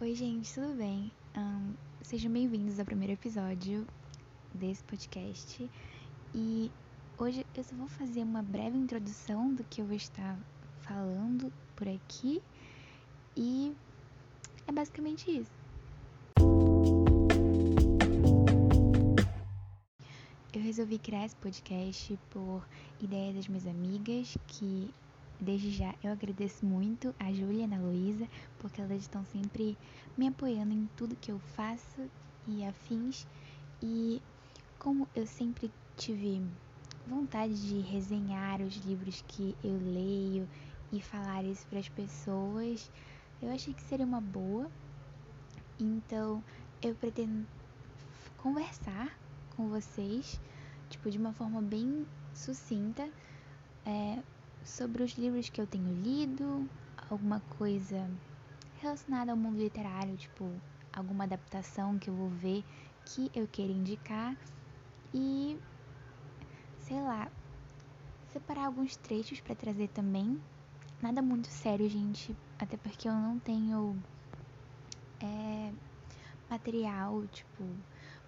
Oi, gente, tudo bem? Um, sejam bem-vindos ao primeiro episódio desse podcast. E hoje eu só vou fazer uma breve introdução do que eu vou estar falando por aqui. E é basicamente isso. Eu resolvi criar esse podcast por ideia das minhas amigas que Desde já eu agradeço muito a Júlia e a Ana Luísa, porque elas estão sempre me apoiando em tudo que eu faço e afins. E como eu sempre tive vontade de resenhar os livros que eu leio e falar isso para as pessoas, eu achei que seria uma boa. Então eu pretendo conversar com vocês, tipo, de uma forma bem sucinta. É, sobre os livros que eu tenho lido, alguma coisa relacionada ao mundo literário, tipo alguma adaptação que eu vou ver que eu queira indicar e sei lá, separar alguns trechos para trazer também. Nada muito sério, gente, até porque eu não tenho é, material, tipo,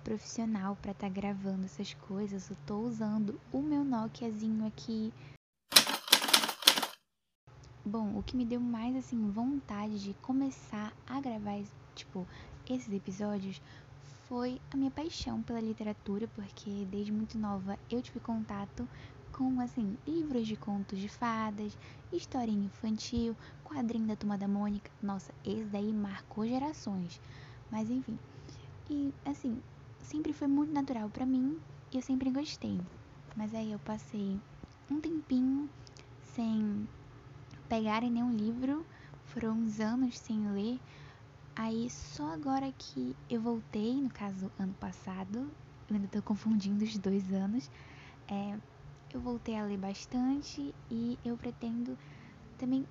profissional para estar tá gravando essas coisas. Eu tô usando o meu Nokiazinho aqui Bom, o que me deu mais assim vontade de começar a gravar tipo esses episódios foi a minha paixão pela literatura, porque desde muito nova eu tive contato com assim livros de contos de fadas, historinha infantil, quadrinho da Turma da Mônica. Nossa, esse daí marcou gerações. Mas enfim. E assim, sempre foi muito natural para mim e eu sempre gostei. Mas aí eu passei um tempinho sem pegarem nenhum livro, foram uns anos sem ler. Aí só agora que eu voltei, no caso ano passado, eu ainda tô confundindo os dois anos, é, eu voltei a ler bastante e eu pretendo também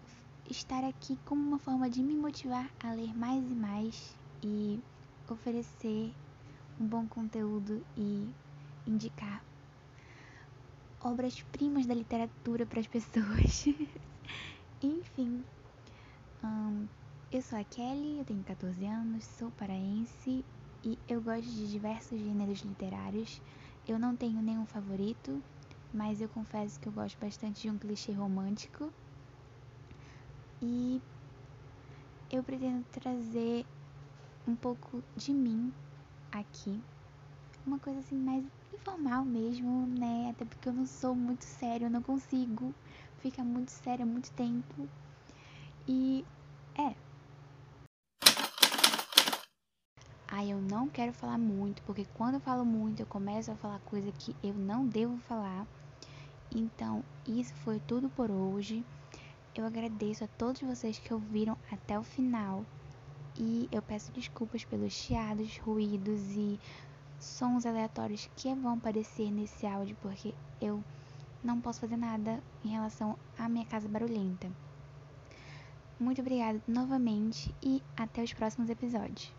estar aqui como uma forma de me motivar a ler mais e mais e oferecer um bom conteúdo e indicar obras-primas da literatura para as pessoas. Enfim, um, eu sou a Kelly, eu tenho 14 anos, sou paraense e eu gosto de diversos gêneros literários. Eu não tenho nenhum favorito, mas eu confesso que eu gosto bastante de um clichê romântico. E eu pretendo trazer um pouco de mim aqui. Uma coisa assim mais informal mesmo, né? Até porque eu não sou muito sério, eu não consigo fica muito séria muito tempo. E é. Aí eu não quero falar muito, porque quando eu falo muito eu começo a falar coisa que eu não devo falar. Então, isso foi tudo por hoje. Eu agradeço a todos vocês que ouviram até o final. E eu peço desculpas pelos chiados, ruídos e sons aleatórios que vão aparecer nesse áudio, porque eu não posso fazer nada em relação à minha casa barulhenta. Muito obrigada novamente e até os próximos episódios.